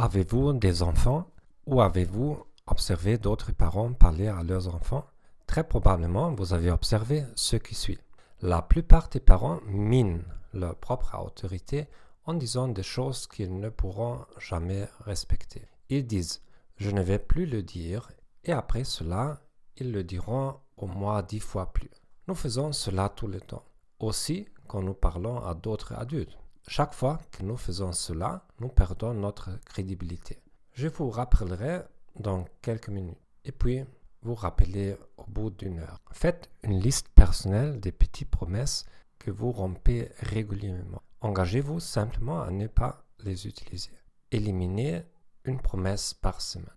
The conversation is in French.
Avez-vous des enfants ou avez-vous observé d'autres parents parler à leurs enfants? Très probablement, vous avez observé ce qui suit. La plupart des parents minent leur propre autorité en disant des choses qu'ils ne pourront jamais respecter. Ils disent Je ne vais plus le dire et après cela, ils le diront au moins dix fois plus. Nous faisons cela tout le temps. Aussi quand nous parlons à d'autres adultes. Chaque fois que nous faisons cela, nous perdons notre crédibilité. Je vous rappellerai dans quelques minutes. Et puis, vous rappelez au bout d'une heure. Faites une liste personnelle des petites promesses que vous rompez régulièrement. Engagez-vous simplement à ne pas les utiliser. Éliminez une promesse par semaine.